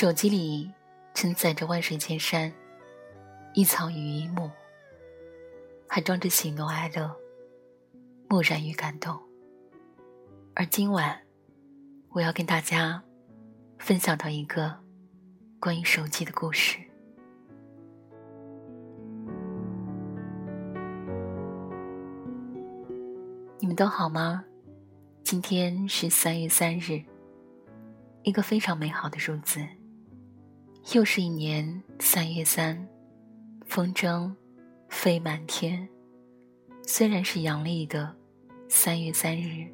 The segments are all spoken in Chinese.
手机里承载着万水千山，一草与一木，还装着喜怒哀乐，木然与感动。而今晚，我要跟大家分享到一个关于手机的故事。你们都好吗？今天是三月三日，一个非常美好的数字。又是一年三月三，风筝飞满天。虽然是阳历的三月三日，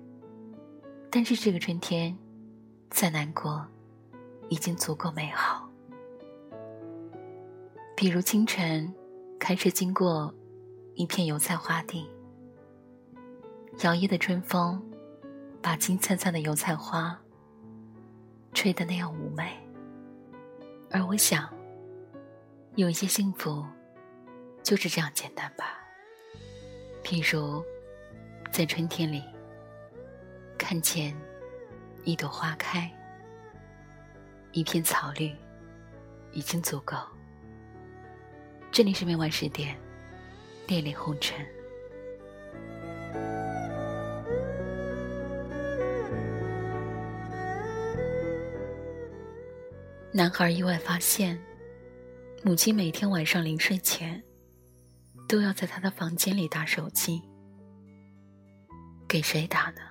但是这个春天，再难过，已经足够美好。比如清晨，开车经过一片油菜花地，摇曳的春风，把金灿灿的油菜花吹得那样妩媚。而我想，有一些幸福就是这样简单吧。譬如，在春天里看见一朵花开，一片草绿，已经足够。这里是每晚十点，恋恋红尘。男孩意外发现，母亲每天晚上临睡前，都要在他的房间里打手机。给谁打呢？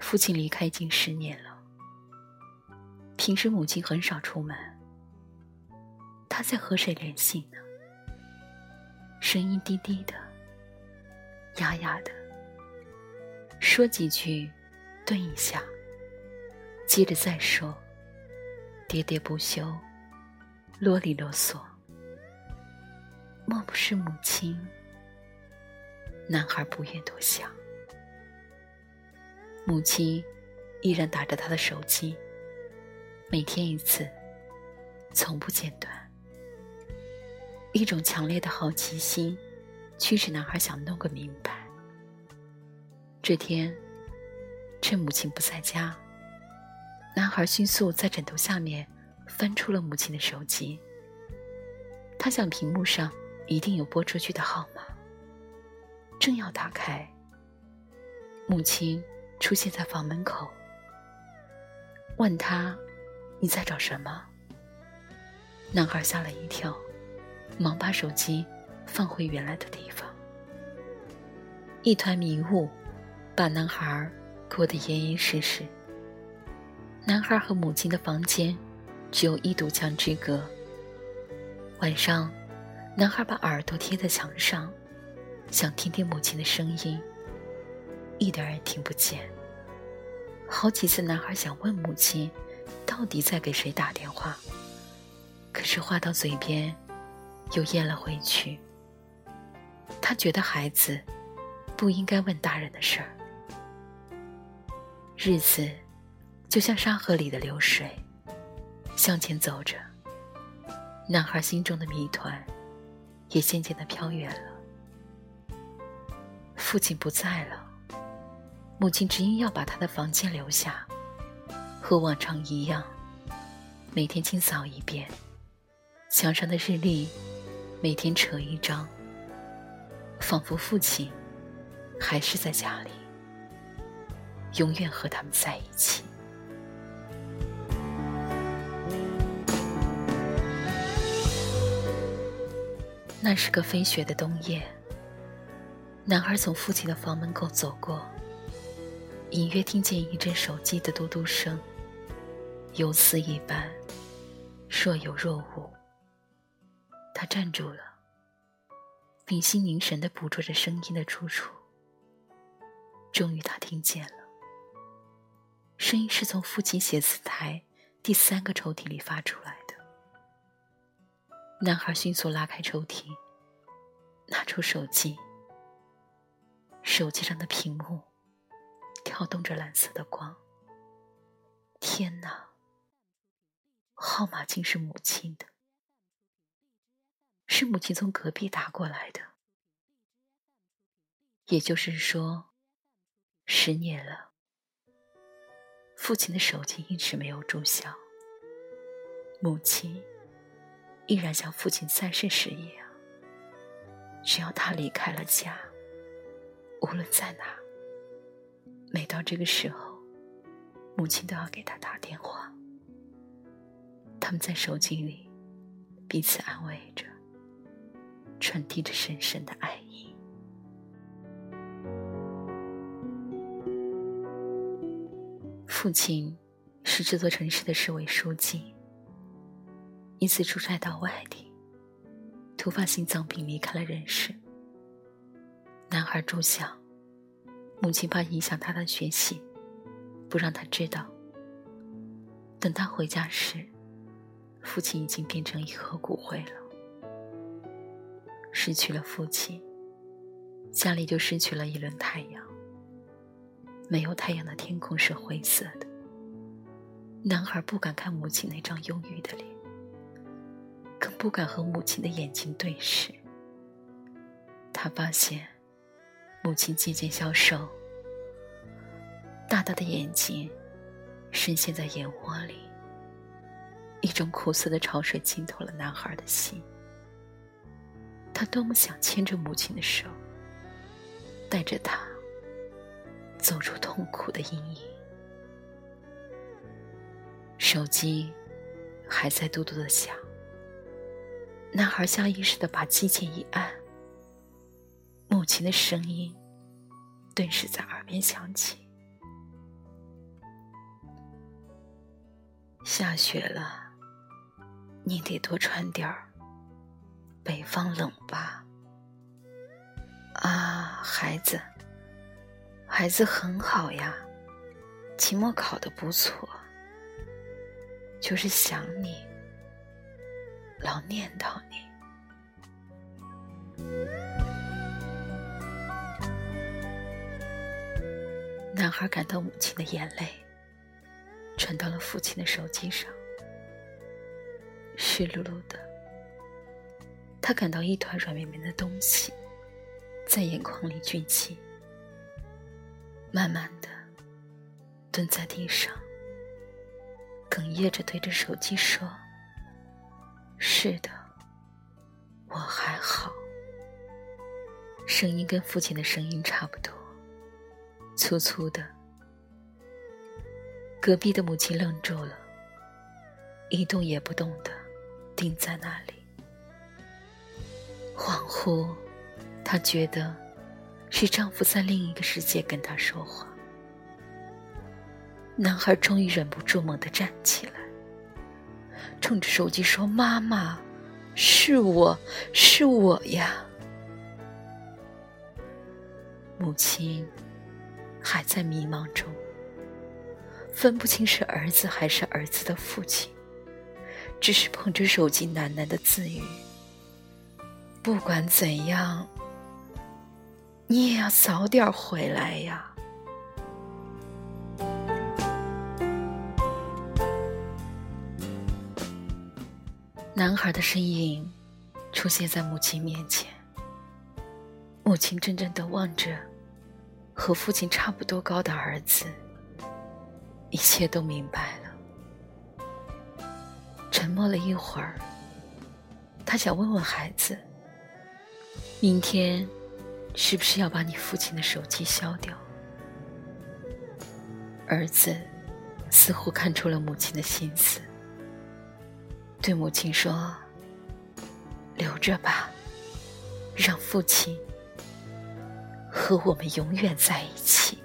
父亲离开已经十年了。平时母亲很少出门，他在和谁联系呢？声音低低的，哑哑的，说几句，顿一下，接着再说。喋喋不休，啰里啰嗦。莫不是母亲？男孩不愿多想。母亲依然打着他的手机，每天一次，从不间断。一种强烈的好奇心驱使男孩想弄个明白。这天，趁母亲不在家。男孩迅速在枕头下面翻出了母亲的手机。他想屏幕上一定有拨出去的号码。正要打开，母亲出现在房门口，问他：“你在找什么？”男孩吓了一跳，忙把手机放回原来的地方。一团迷雾把男孩裹得严严实实。男孩和母亲的房间只有一堵墙之隔。晚上，男孩把耳朵贴在墙上，想听听母亲的声音，一点也听不见。好几次，男孩想问母亲，到底在给谁打电话，可是话到嘴边，又咽了回去。他觉得孩子不应该问大人的事儿。日子。就像沙河里的流水，向前走着。男孩心中的谜团，也渐渐的飘远了。父亲不在了，母亲执意要把他的房间留下，和往常一样，每天清扫一遍，墙上的日历，每天扯一张，仿佛父亲还是在家里，永远和他们在一起。那是个飞雪的冬夜，男孩从父亲的房门口走过，隐约听见一阵手机的嘟嘟声，游丝一般，若有若无。他站住了，屏息凝神的捕捉着声音的出处。终于，他听见了，声音是从父亲写字台第三个抽屉里发出来的。男孩迅速拉开抽屉，拿出手机。手机上的屏幕跳动着蓝色的光。天哪！号码竟是母亲的，是母亲从隔壁打过来的。也就是说，十年了，父亲的手机一直没有注销。母亲依然像父亲在世时一样，只要他离开了家，无论在哪，每到这个时候，母亲都要给他打电话。他们在手机里彼此安慰着，传递着深深的爱意。父亲是这座城市的市委书记，一次出差到外地，突发心脏病离开了人世。男孩住校，母亲怕影响他的学习，不让他知道。等他回家时，父亲已经变成一盒骨灰了。失去了父亲，家里就失去了一轮太阳。没有太阳的天空是灰色的。男孩不敢看母亲那张忧郁的脸，更不敢和母亲的眼睛对视。他发现，母亲渐渐消瘦，大大的眼睛深陷在眼窝里。一种苦涩的潮水浸透了男孩的心。他多么想牵着母亲的手，带着她走出痛苦的阴影。手机还在嘟嘟的响，男孩下意识的把机键一按，母亲的声音顿时在耳边响起：“下雪了。”你得多穿点儿，北方冷吧？啊，孩子，孩子很好呀，期末考的不错，就是想你，老念叨你。男孩感到母亲的眼泪传到了父亲的手机上。湿漉漉的，他感到一团软绵绵的东西在眼眶里聚集，慢慢的蹲在地上，哽咽着对着手机说：“是的，我还好。”声音跟父亲的声音差不多，粗粗的。隔壁的母亲愣住了，一动也不动的。定在那里，恍惚，她觉得是丈夫在另一个世界跟她说话。男孩终于忍不住猛地站起来，冲着手机说：“妈妈，是我是我呀！”母亲还在迷茫中，分不清是儿子还是儿子的父亲。只是捧着手机喃喃的自语：“不管怎样，你也要早点回来呀。”男孩的身影出现在母亲面前，母亲怔怔的望着和父亲差不多高的儿子，一切都明白了。沉默了一会儿，他想问问孩子：“明天是不是要把你父亲的手机消掉？”儿子似乎看出了母亲的心思，对母亲说：“留着吧，让父亲和我们永远在一起。”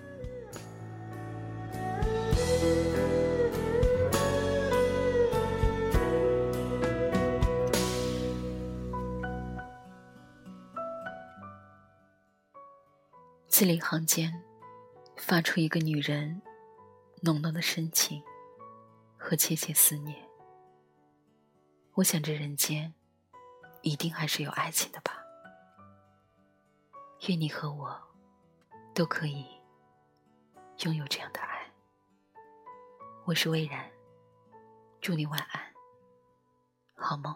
字里行间，发出一个女人浓浓的深情和切切思念。我想，这人间一定还是有爱情的吧。愿你和我都可以拥有这样的爱。我是魏然，祝你晚安，好梦。